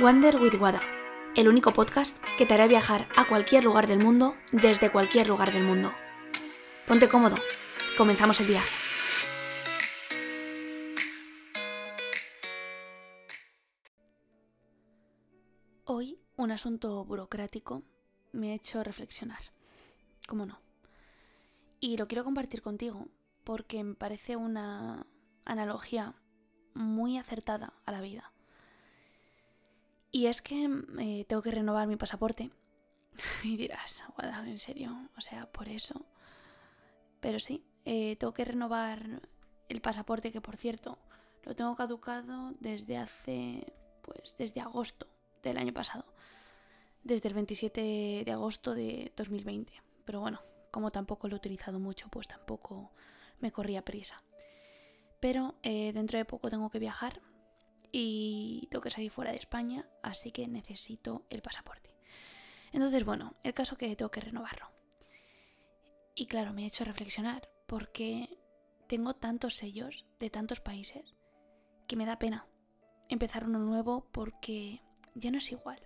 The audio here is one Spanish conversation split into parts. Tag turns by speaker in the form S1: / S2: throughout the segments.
S1: Wander with Wada, el único podcast que te hará viajar a cualquier lugar del mundo desde cualquier lugar del mundo. Ponte cómodo, comenzamos el viaje. Hoy un asunto burocrático me ha hecho reflexionar. ¿Cómo no? Y lo quiero compartir contigo porque me parece una analogía muy acertada a la vida. Y es que eh, tengo que renovar mi pasaporte. y dirás, ¿en serio? O sea, por eso. Pero sí, eh, tengo que renovar el pasaporte que, por cierto, lo tengo caducado desde hace, pues, desde agosto del año pasado. Desde el 27 de agosto de 2020. Pero bueno, como tampoco lo he utilizado mucho, pues tampoco me corría prisa. Pero eh, dentro de poco tengo que viajar y tengo que salir fuera de España, así que necesito el pasaporte. Entonces, bueno, el caso que tengo que renovarlo. Y claro, me ha hecho reflexionar porque tengo tantos sellos de tantos países que me da pena empezar uno nuevo porque ya no es igual.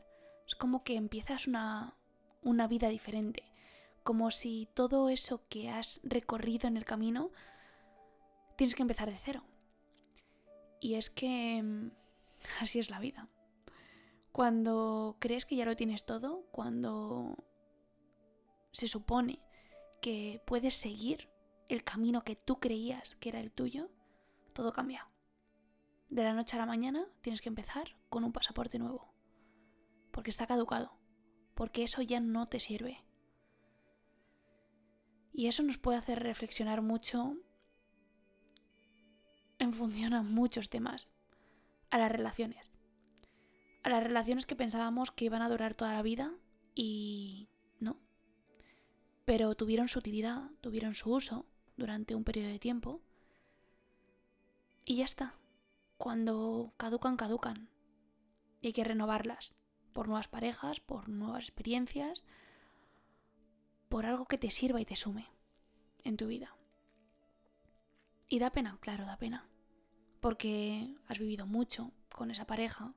S1: Es como que empiezas una, una vida diferente, como si todo eso que has recorrido en el camino tienes que empezar de cero. Y es que mm, así es la vida. Cuando crees que ya lo tienes todo, cuando se supone que puedes seguir el camino que tú creías que era el tuyo, todo cambia. De la noche a la mañana tienes que empezar con un pasaporte nuevo. Porque está caducado. Porque eso ya no te sirve. Y eso nos puede hacer reflexionar mucho en función a muchos temas. A las relaciones. A las relaciones que pensábamos que iban a durar toda la vida y no. Pero tuvieron su utilidad, tuvieron su uso durante un periodo de tiempo. Y ya está. Cuando caducan, caducan. Y hay que renovarlas. Por nuevas parejas, por nuevas experiencias, por algo que te sirva y te sume en tu vida. Y da pena, claro, da pena. Porque has vivido mucho con esa pareja,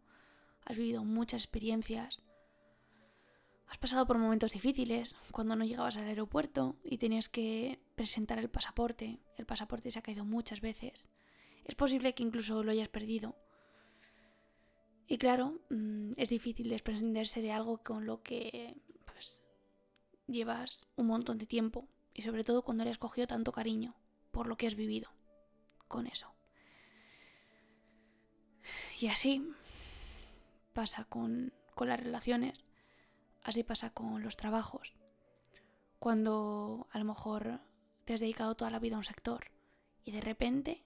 S1: has vivido muchas experiencias, has pasado por momentos difíciles, cuando no llegabas al aeropuerto y tenías que presentar el pasaporte, el pasaporte se ha caído muchas veces. Es posible que incluso lo hayas perdido. Y claro, mm, es difícil desprenderse de algo con lo que pues, llevas un montón de tiempo y sobre todo cuando le has cogido tanto cariño por lo que has vivido con eso. Y así pasa con, las relaciones, así pasa con los trabajos. Cuando a lo mejor te has dedicado toda la vida a un sector y de repente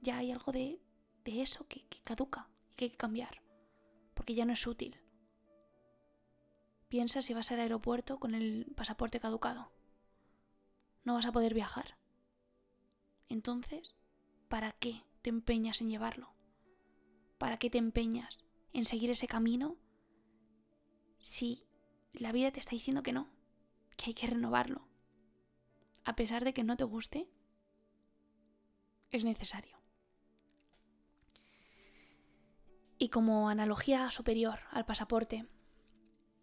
S1: ya hay algo de, eso que, que caduca y que hay que cambiar, porque ya no es útil. Piensa si vas al aeropuerto con el pasaporte caducado. No vas a poder viajar. Entonces, ¿para qué te empeñas en llevarlo? ¿Para qué te empeñas en seguir ese camino si la vida te está diciendo que no, que hay que renovarlo? A pesar de que no te guste, es necesario. Y como analogía superior al pasaporte,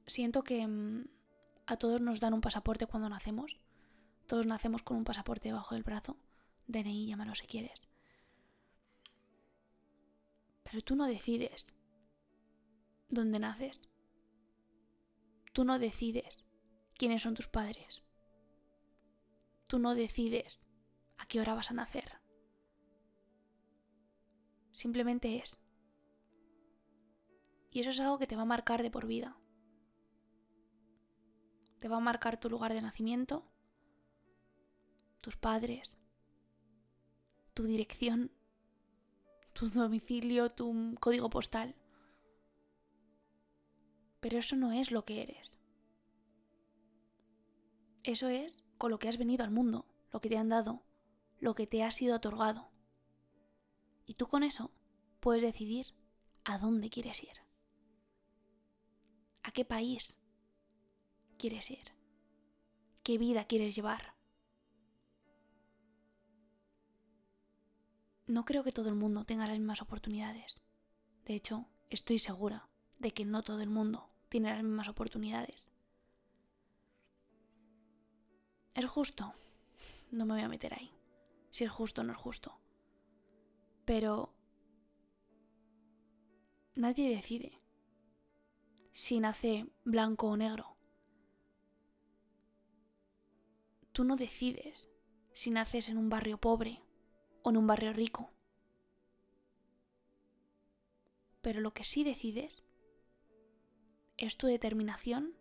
S1: siento que mm, a todos nos dan un pasaporte cuando nacemos. Todos nacemos con un pasaporte debajo del brazo. DNI, llámalo si quieres. Pero tú no decides dónde naces. Tú no decides quiénes son tus padres. Tú no decides a qué hora vas a nacer. Simplemente es. Y eso es algo que te va a marcar de por vida. Te va a marcar tu lugar de nacimiento, tus padres, tu dirección tu domicilio, tu código postal. Pero eso no es lo que eres. Eso es con lo que has venido al mundo, lo que te han dado, lo que te ha sido otorgado. Y tú con eso puedes decidir a dónde quieres ir. ¿A qué país quieres ir? ¿Qué vida quieres llevar? No creo que todo el mundo tenga las mismas oportunidades. De hecho, estoy segura de que no todo el mundo tiene las mismas oportunidades. ¿Es justo? No me voy a meter ahí. Si es justo o no es justo. Pero nadie decide si nace blanco o negro. Tú no decides si naces en un barrio pobre o en un barrio rico. Pero lo que sí decides es tu determinación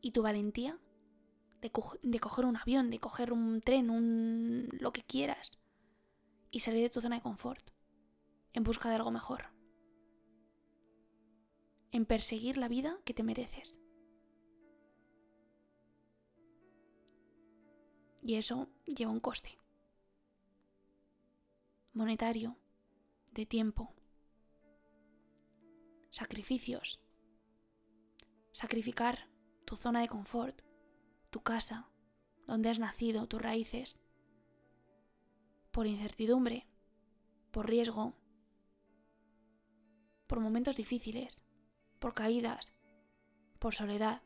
S1: y tu valentía de, coger un avión, de coger un tren, un lo que quieras y salir de tu zona de confort en busca de algo mejor. En perseguir la vida que te mereces. Y eso lleva un coste. Monetario, de tiempo, sacrificios. Sacrificar tu zona de confort, tu casa, donde has nacido, tus raíces, por incertidumbre, por riesgo, por momentos difíciles, por caídas, por soledad.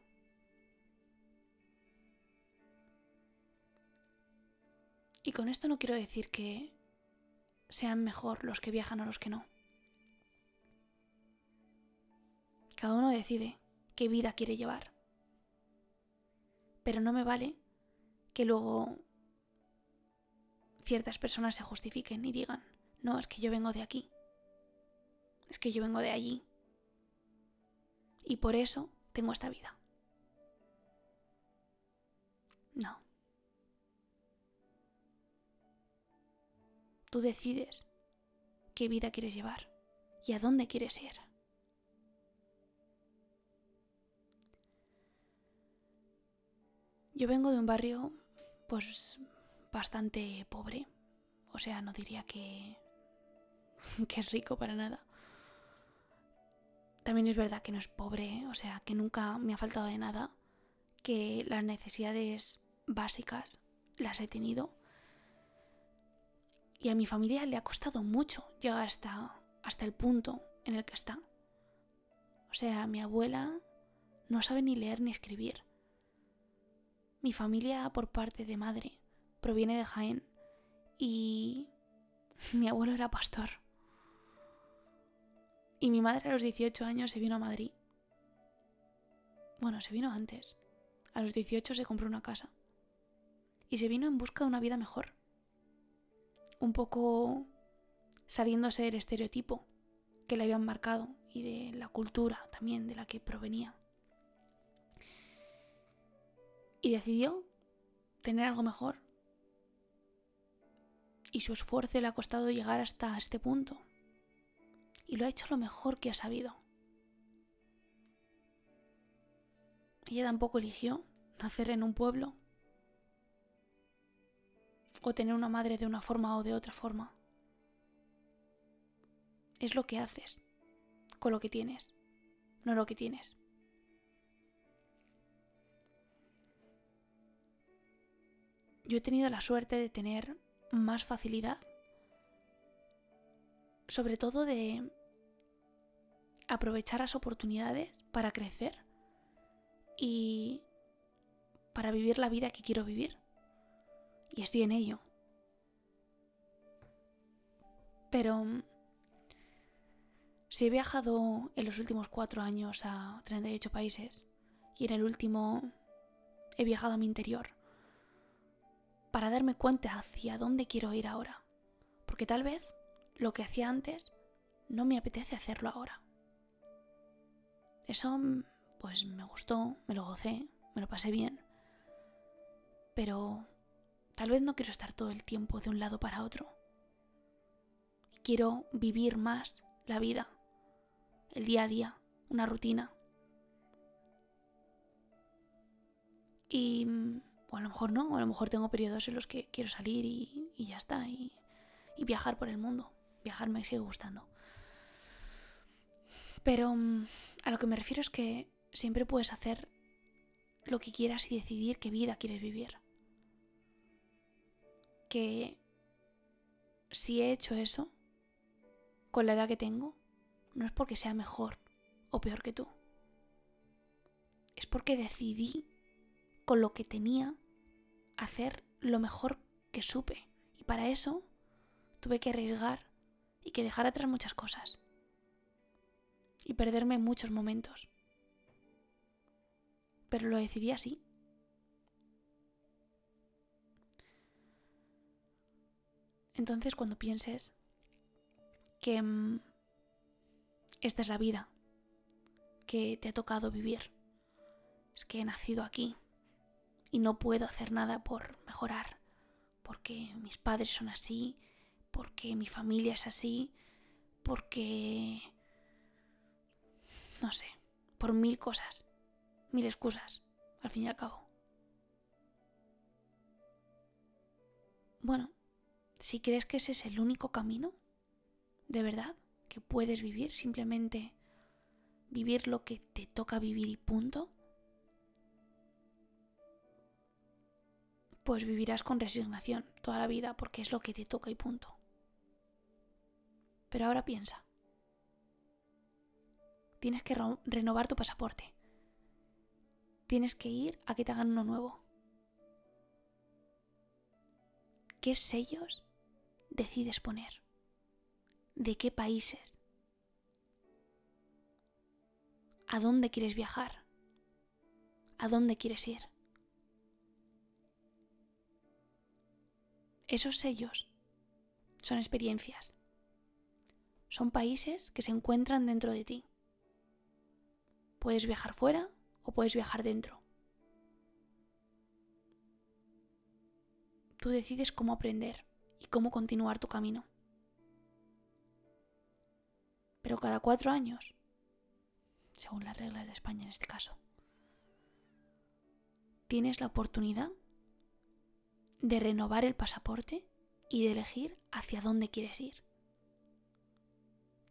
S1: Y con esto no quiero decir que sean mejor los que viajan o los que no. Cada uno decide qué vida quiere llevar. Pero no me vale que luego ciertas personas se justifiquen y digan, no, es que yo vengo de aquí, es que yo vengo de allí, y por eso tengo esta vida. Tú decides qué vida quieres llevar y a dónde quieres ir. Yo vengo de un barrio, pues, bastante pobre. O sea, no diría que, que es rico para nada. También es verdad que no es pobre, o sea, que nunca me ha faltado de nada, que las necesidades básicas las he tenido. Y a mi familia le ha costado mucho llegar hasta, hasta el punto en el que está. O sea, mi abuela no sabe ni leer ni escribir. Mi familia por parte de madre proviene de Jaén y mi abuelo era pastor. Y mi madre a los 18 años se vino a Madrid. Bueno, se vino antes. A los 18 se compró una casa. Y se vino en busca de una vida mejor. Un poco saliéndose del estereotipo que le habían marcado y de la cultura también de la que provenía y decidió tener algo mejor. Y su esfuerzo le ha costado llegar hasta este punto. Y lo ha hecho lo mejor que ha sabido. Ella tampoco eligió nacer en un pueblo o tener una madre de una forma o de otra forma. Es lo que haces con lo que tienes, no lo que tienes. yo he tenido la suerte de tener más facilidad, sobre todo de aprovechar las oportunidades para crecer y para vivir la vida que quiero vivir. Y estoy en ello. Pero si he viajado en los últimos cuatro años a 38 países y en el último he viajado a mi interior para darme cuenta hacia dónde quiero ir ahora. Porque tal vez lo que hacía antes no me apetece hacerlo ahora. Eso pues me gustó, me lo gocé, me lo pasé bien. Pero tal vez no quiero estar todo el tiempo de un lado para otro. Quiero vivir más la vida, el día a día, una rutina. Y o a lo mejor no, o a lo mejor tengo periodos en los que quiero salir y, ya está, y, y, viajar por el mundo. Viajar me sigue gustando. Pero mm, a lo que me refiero es que siempre puedes hacer lo que quieras y decidir qué vida quieres vivir. Que si he hecho eso, con la edad que tengo, no es porque sea mejor o peor que tú. Es porque decidí, con lo que tenía, hacer lo mejor que supe. Y para eso tuve que arriesgar y que dejar atrás muchas cosas. Y perderme muchos momentos. Pero lo decidí así. Entonces cuando pienses que mm, esta es la vida que te ha tocado vivir, es que he nacido aquí y no puedo hacer nada por mejorar, porque mis padres son así, porque mi familia es así, porque... no sé, por mil cosas, mil excusas, al fin y al cabo. Bueno, si crees que ese es el único camino, de verdad, que puedes vivir, simplemente vivir lo que te toca vivir y punto, pues vivirás con resignación toda la vida porque es lo que te toca y punto. Pero ahora piensa, tienes que renovar tu pasaporte, tienes que ir a que te hagan uno nuevo. ¿Qué sellos decides poner? ¿De qué países? ¿A dónde quieres viajar? ¿A dónde quieres ir? Esos sellos son experiencias. Son países que se encuentran dentro de ti. Puedes viajar fuera o puedes viajar dentro. Tú decides cómo aprender y cómo continuar tu camino. Pero cada cuatro años, según las reglas de España en este caso, tienes la oportunidad de renovar el pasaporte y de elegir hacia dónde quieres ir.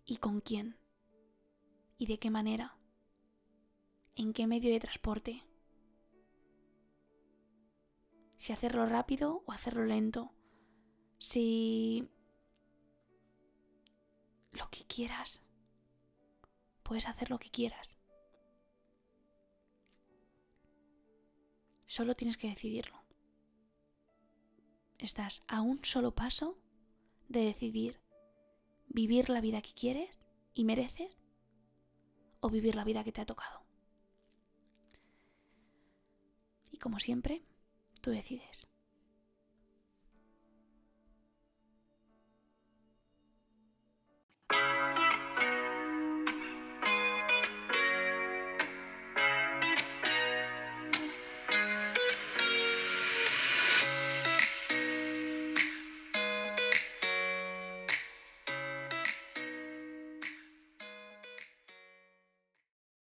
S1: ¿Y con quién? ¿Y de qué manera? ¿En qué medio de transporte? Si hacerlo rápido o hacerlo lento si lo que quieras, puedes hacer lo que quieras. Solo tienes que decidirlo. Estás a un solo paso de decidir vivir la vida que quieres y mereces o vivir la vida que te ha tocado. Y como siempre, tú decides.